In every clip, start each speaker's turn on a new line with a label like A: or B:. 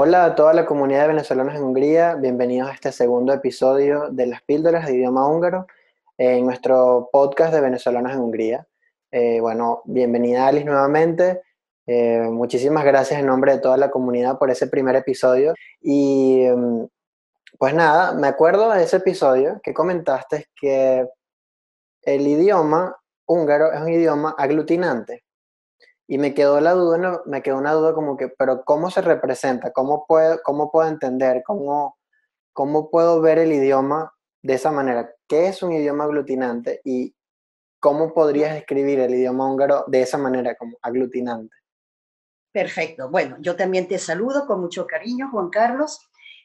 A: Hola a toda la comunidad de venezolanos en Hungría, bienvenidos a este segundo episodio de las píldoras de idioma húngaro en nuestro podcast de venezolanos en Hungría. Eh, bueno, bienvenida Alice nuevamente. Eh, muchísimas gracias en nombre de toda la comunidad por ese primer episodio. Y mm, pues nada, me acuerdo de ese episodio que comentaste que el idioma húngaro es un idioma aglutinante. Y me quedó la duda, me quedó una duda como que, pero ¿cómo se representa? ¿Cómo puedo, cómo puedo entender? ¿Cómo, ¿Cómo puedo ver el idioma de esa manera? ¿Qué es un idioma aglutinante? ¿Y cómo podrías escribir el idioma húngaro de esa manera, como aglutinante?
B: Perfecto. Bueno, yo también te saludo con mucho cariño, Juan Carlos.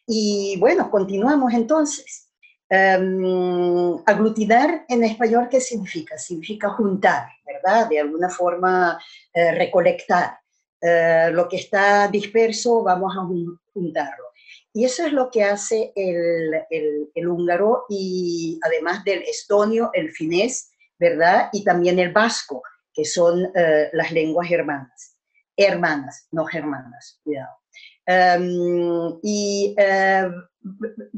B: Y bueno, continuamos entonces. Em, aglutinar en español, ¿qué significa? Significa juntar, ¿verdad? De alguna forma eh, recolectar. Eh, lo que está disperso, vamos a juntarlo. Y eso es lo que hace el, húngaro y además del estonio, el finés, ¿verdad? Y también el vasco, que son eh, las lenguas hermanas. Hermanas, no germanas, cuidado. Em, y em,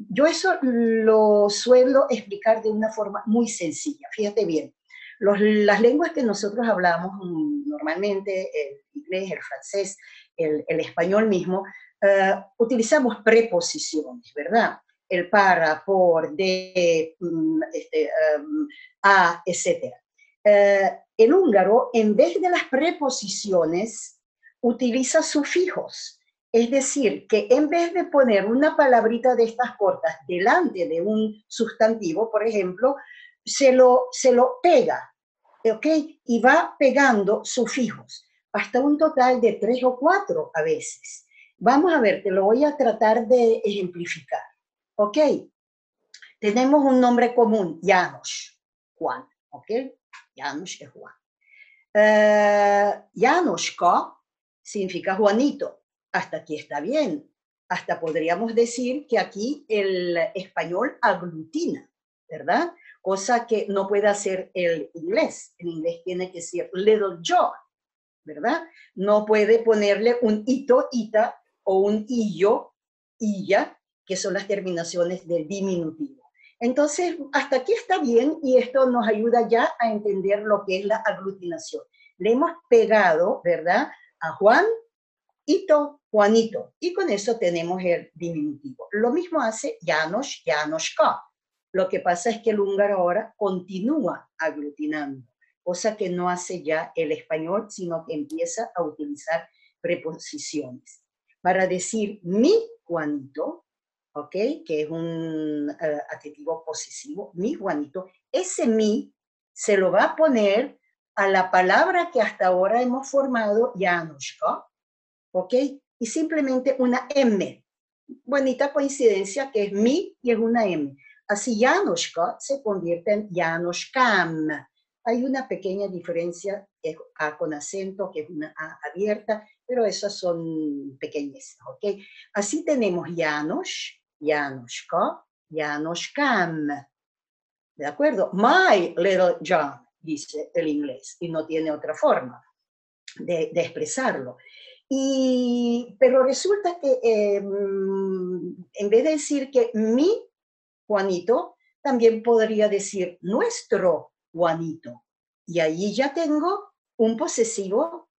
B: yo eso lo suelo explicar de una forma muy sencilla. Fíjate bien, las lenguas que nosotros hablamos normalmente, el inglés, el francés, el, español mismo, eh, utilizamos preposiciones, ¿verdad? El para, por, de, mm, este, em, a, etc. Eh, el húngaro, en vez de las preposiciones, utiliza sufijos. Es decir, que en vez de poner una palabrita de estas cortas delante de un sustantivo, por ejemplo, se lo, se lo pega, ¿ok? Y va pegando sufijos, hasta un total de tres o cuatro a veces. Vamos a ver, te lo voy a tratar de ejemplificar, ¿ok? Tenemos un nombre común, Janos, Juan, ¿ok? Janos es Juan. Uh, significa Juanito hasta aquí está bien. Hasta podríamos decir que aquí el español aglutina, ¿verdad? Cosa que no puede hacer el inglés. En inglés tiene que ser little John, ¿verdad? No puede ponerle un ito, ita, o un illo, illa, que son las terminaciones del diminutivo. Entonces, hasta aquí está bien y esto nos ayuda ya a entender lo que es la aglutinación. Le hemos pegado, ¿verdad? A Juan Ito, Juanito. Y con eso tenemos el diminutivo. Lo mismo hace Janos, Janoska. Lo que pasa es que el húngaro ahora continúa aglutinando, cosa que no hace ya el español, sino que empieza a utilizar preposiciones. Para decir mi Juanito, ¿ok? Que es un uh, adjetivo posesivo, mi Juanito, ese mi se lo va a poner a la palabra que hasta ahora hemos formado, Janoska, ¿ok? Y simplemente una M. Bonita coincidencia que es mi y es una M. Así Janoshka se convierte en Janoshkam. Hay una pequeña diferencia, es A con acento, que es una A abierta, pero esas son pequeñas, ¿ok? Así tenemos Janosh, Janoshka, Janoshkam. ¿De acuerdo? My little John, dice el inglés, y no tiene otra forma de expresarlo. Y, pero resulta que em, en vez de decir que mi Juanito, también podría decir nuestro Juanito. Y ahí ya tengo un posesivo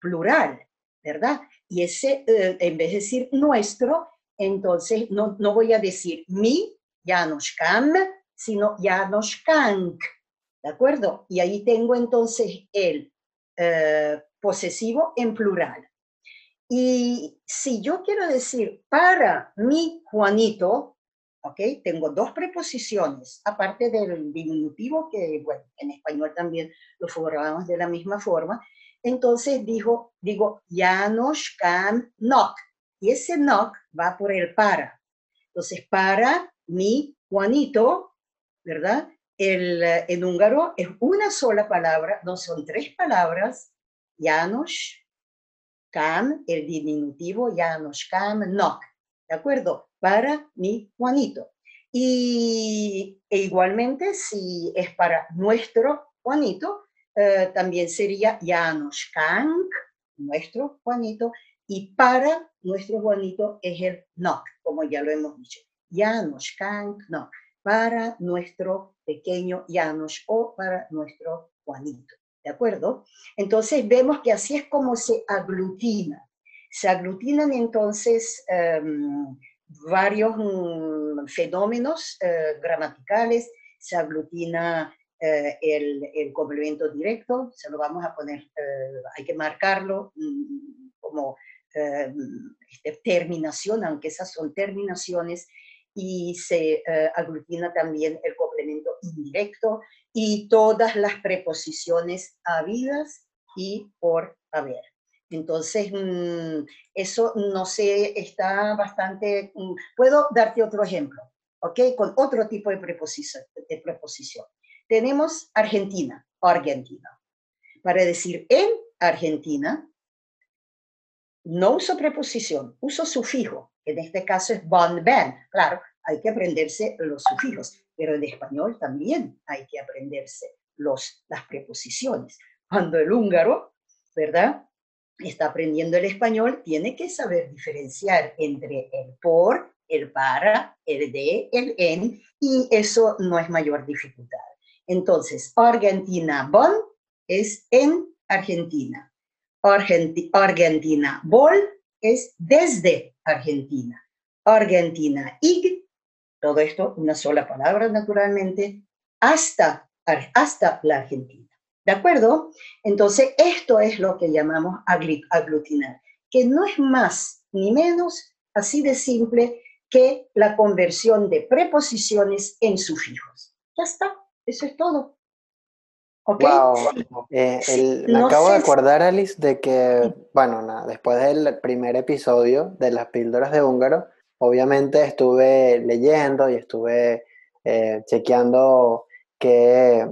B: plural, ¿verdad? Y ese, eh, en vez de decir nuestro, entonces no, no voy a decir mi Janoshkam, sino Janoshkank, ¿de acuerdo? Y ahí tengo entonces el eh, posesivo en plural. Y si yo quiero decir para mi Juanito, ¿ok? Tengo dos preposiciones, aparte del diminutivo, que, bueno, en español también lo formamos de la misma forma. Entonces digo, digo, Janos can nok. Y ese nok va por el para. Entonces, para mi Juanito, ¿verdad? El, en húngaro es una sola palabra, no son tres palabras. Janos Cam, el diminutivo Janos Cam Nok, ¿de acuerdo? Para mi Juanito. Y e igualmente, si es para nuestro Juanito, eh, también sería Janos Kank, nuestro Juanito, Y para nuestro Juanito es el knock, como ya lo hemos dicho. Janos, Kank, no. Para nuestro pequeño Janos o para nuestro Juanito. ¿De acuerdo? Entonces vemos que así es como se aglutina. Se aglutinan entonces em, varios mm, fenómenos eh, gramaticales, se aglutina eh, el, complemento directo, se lo vamos a poner, eh, hay que marcarlo mm, como este, terminación, aunque esas son terminaciones, y se aglutina también el complemento indirecto y todas las preposiciones habidas y por haber. Entonces, mm, eso no sé, está bastante... Mm, puedo darte otro ejemplo, ¿ok? Con otro tipo de preposición. De preposición. Tenemos Argentina, Argentina. Para decir en Argentina, no uso preposición, uso sufijo, en este caso es bon, ben. Claro, hay que aprenderse los sufijos, pero en español también hay que aprenderse los, las preposiciones. Cuando el húngaro, ¿verdad? está aprendiendo el español, tiene que saber diferenciar entre el por, el para, el de, el en, y eso no es mayor dificultad. Entonces, Argentina bon es en Argentina. Argentina bol es desde Argentina. Argentina ig, todo esto una sola palabra naturalmente, hasta, hasta la Argentina. ¿De acuerdo? Entonces, esto es lo que llamamos aglutinar, que no es más ni menos así de simple que la conversión de preposiciones en sufijos. Ya está, eso es todo.
A: ¿Ok? Eh, me acabo de acordar, Alice, de que, bueno, nada, después del primer episodio de las píldoras de húngaro, obviamente estuve leyendo y estuve eh, chequeando que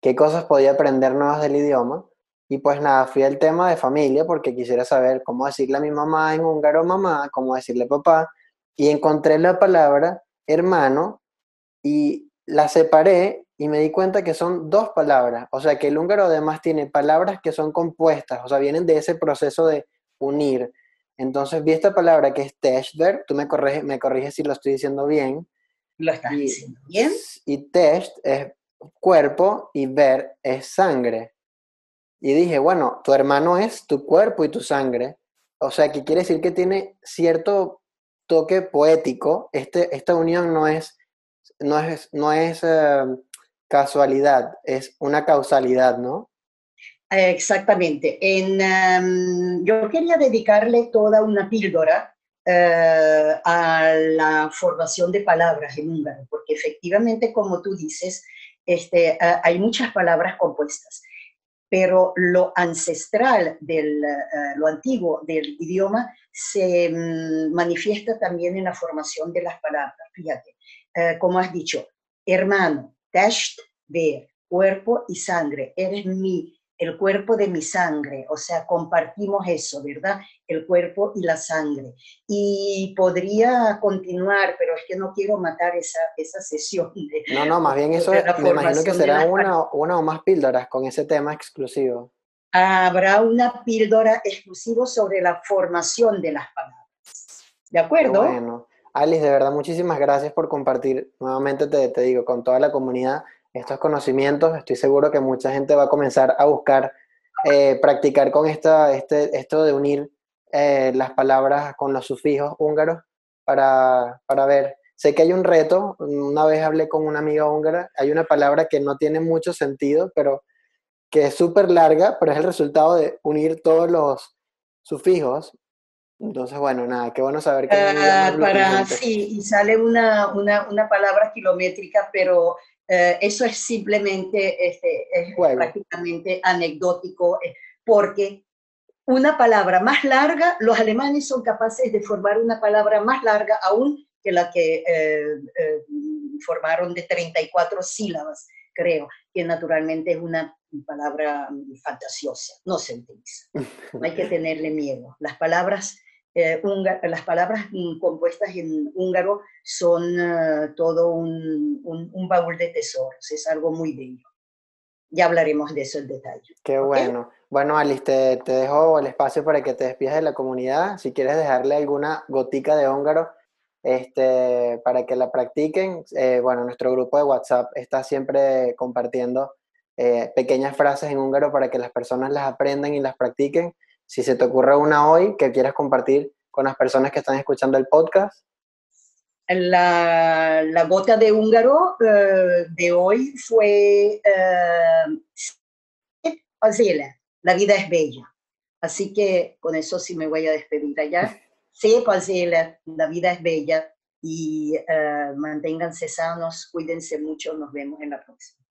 A: qué cosas podía aprender nuevas del idioma. Y pues nada, fui al tema de familia porque quisiera saber cómo decirle a mi mamá en húngaro mamá, cómo decirle papá. Y encontré la palabra hermano y la separé y me di cuenta que son dos palabras. O sea que el húngaro además tiene palabras que son compuestas, o sea, vienen de ese proceso de unir. Entonces vi esta palabra que es tester, tú me corriges, me corriges si lo estoy diciendo bien.
B: Lo estás diciendo bien.
A: Y test es cuerpo y ver es sangre. Y dije, bueno, tu hermano es tu cuerpo y tu sangre. O sea, que quiere decir que tiene cierto toque poético. Este, esta unión no es, no es, no es eh, casualidad, es una causalidad, ¿no?
B: Exactamente. En, em, yo quería dedicarle toda una píldora eh, a la formación de palabras en húngaro, porque efectivamente, como tú dices, este, hay muchas palabras compuestas, pero lo ancestral, del, eh, lo antiguo del idioma se mm, manifiesta también en la formación de las palabras. Fíjate, eh, como has dicho, hermano, test, ver, cuerpo y sangre, eres mi el cuerpo de mi sangre, o sea, compartimos eso, ¿verdad? El cuerpo y la sangre. Y podría continuar, pero es que no quiero matar esa, esa sesión.
A: De, no, no, más bien eso me imagino que será una, una o más píldoras con ese tema exclusivo.
B: Habrá una píldora exclusiva sobre la formación de las palabras. ¿De acuerdo?
A: Bueno, Alice, de verdad, muchísimas gracias por compartir. Nuevamente te, te digo, con toda la comunidad estos conocimientos, estoy seguro que mucha gente va a comenzar a buscar eh, practicar con esta, este, esto de unir eh, las palabras con los sufijos húngaros para, para ver. Sé que hay un reto, una vez hablé con una amiga húngara, hay una palabra que no tiene mucho sentido, pero que es súper larga, pero es el resultado de unir todos los sufijos. Entonces, bueno, nada, qué bueno saber que...
B: Uh, para, sí, y sale una, una, una palabra kilométrica, pero eh, eso es simplemente, este, es prácticamente anecdótico, eh, porque una palabra más larga, los alemanes son capaces de formar una palabra más larga aún que la que eh, formaron de 34 sílabas, creo, que naturalmente es una palabra fantasiosa, no se utiliza. No hay que tenerle miedo. Las palabras eh, las palabras compuestas en húngaro son eh, todo un, un, baúl de tesoros, es algo muy bello. ya hablaremos de eso en detalle.
A: Qué bueno. Bueno, Alice, te, te, dejo el espacio para que te despidas de la comunidad. Si quieres dejarle alguna gotica de húngaro este, para que la practiquen, eh, bueno, nuestro grupo de WhatsApp está siempre compartiendo eh, pequeñas frases en húngaro para que las personas las aprendan y las practiquen. Si se te ocurre una hoy que quieras compartir con las personas que están escuchando el podcast.
B: La, la gota de húngaro uh, de hoy fue uh, la vida es bella. Así que con eso sí me voy a despedir allá. Sí, la vida es bella y uh, manténganse sanos, cuídense mucho, nos vemos en la próxima.